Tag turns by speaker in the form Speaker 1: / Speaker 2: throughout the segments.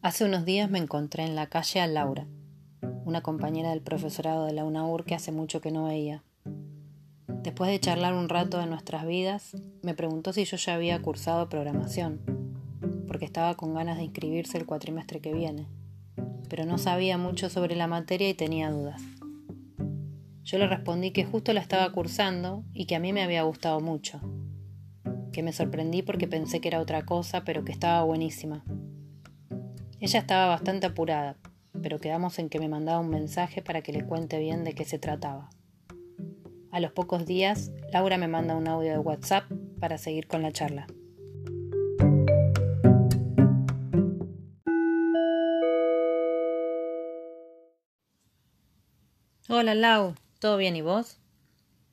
Speaker 1: Hace unos días me encontré en la calle a Laura, una compañera del profesorado de la UNAUR que hace mucho que no veía. Después de charlar un rato de nuestras vidas, me preguntó si yo ya había cursado programación, porque estaba con ganas de inscribirse el cuatrimestre que viene, pero no sabía mucho sobre la materia y tenía dudas. Yo le respondí que justo la estaba cursando y que a mí me había gustado mucho, que me sorprendí porque pensé que era otra cosa, pero que estaba buenísima ella estaba bastante apurada, pero quedamos en que me mandaba un mensaje para que le cuente bien de qué se trataba. A los pocos días, Laura me manda un audio de WhatsApp para seguir con la charla. Hola Lau, ¿todo bien y vos?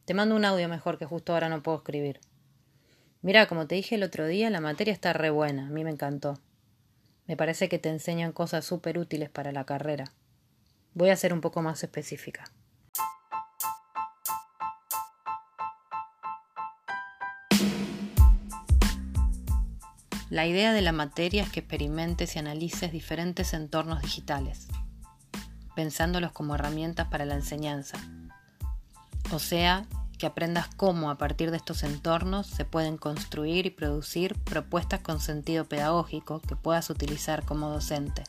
Speaker 1: Te mando un audio mejor que justo ahora no puedo escribir. Mira, como te dije el otro día, la materia está re buena, a mí me encantó. Me parece que te enseñan cosas súper útiles para la carrera. Voy a ser un poco más específica. La idea de la materia es que experimentes y analices diferentes entornos digitales, pensándolos como herramientas para la enseñanza. O sea, que aprendas cómo a partir de estos entornos se pueden construir y producir propuestas con sentido pedagógico que puedas utilizar como docente.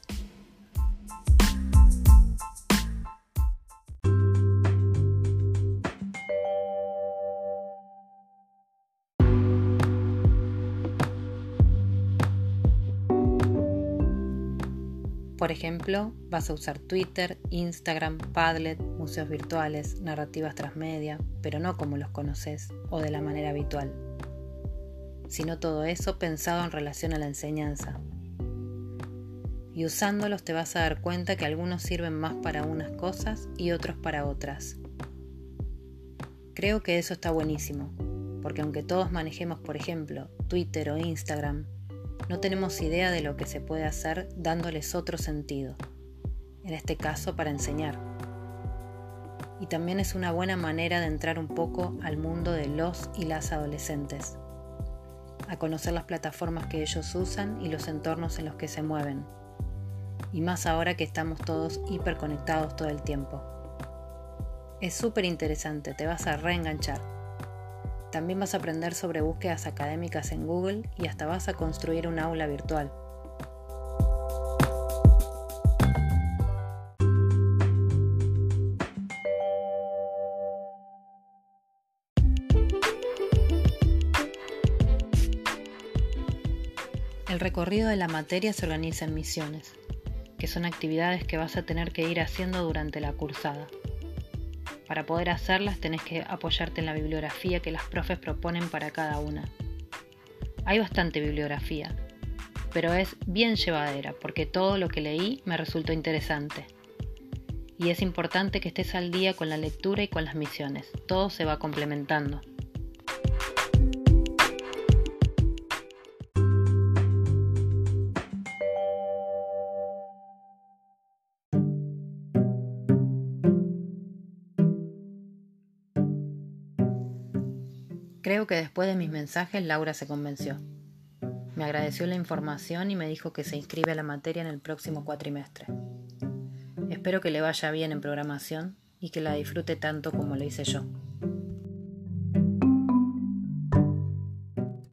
Speaker 1: Por ejemplo, vas a usar Twitter, Instagram, Padlet, museos virtuales, narrativas transmedia, pero no como los conoces o de la manera habitual, sino todo eso pensado en relación a la enseñanza. Y usándolos te vas a dar cuenta que algunos sirven más para unas cosas y otros para otras. Creo que eso está buenísimo, porque aunque todos manejemos, por ejemplo, Twitter o Instagram, no tenemos idea de lo que se puede hacer dándoles otro sentido, en este caso para enseñar. Y también es una buena manera de entrar un poco al mundo de los y las adolescentes, a conocer las plataformas que ellos usan y los entornos en los que se mueven, y más ahora que estamos todos hiperconectados todo el tiempo. Es súper interesante, te vas a reenganchar. También vas a aprender sobre búsquedas académicas en Google y hasta vas a construir un aula virtual. El recorrido de la materia se organiza en misiones, que son actividades que vas a tener que ir haciendo durante la cursada. Para poder hacerlas tenés que apoyarte en la bibliografía que las profes proponen para cada una. Hay bastante bibliografía, pero es bien llevadera porque todo lo que leí me resultó interesante. Y es importante que estés al día con la lectura y con las misiones, todo se va complementando. Creo que después de mis mensajes Laura se convenció. Me agradeció la información y me dijo que se inscribe a la materia en el próximo cuatrimestre. Espero que le vaya bien en programación y que la disfrute tanto como lo hice yo.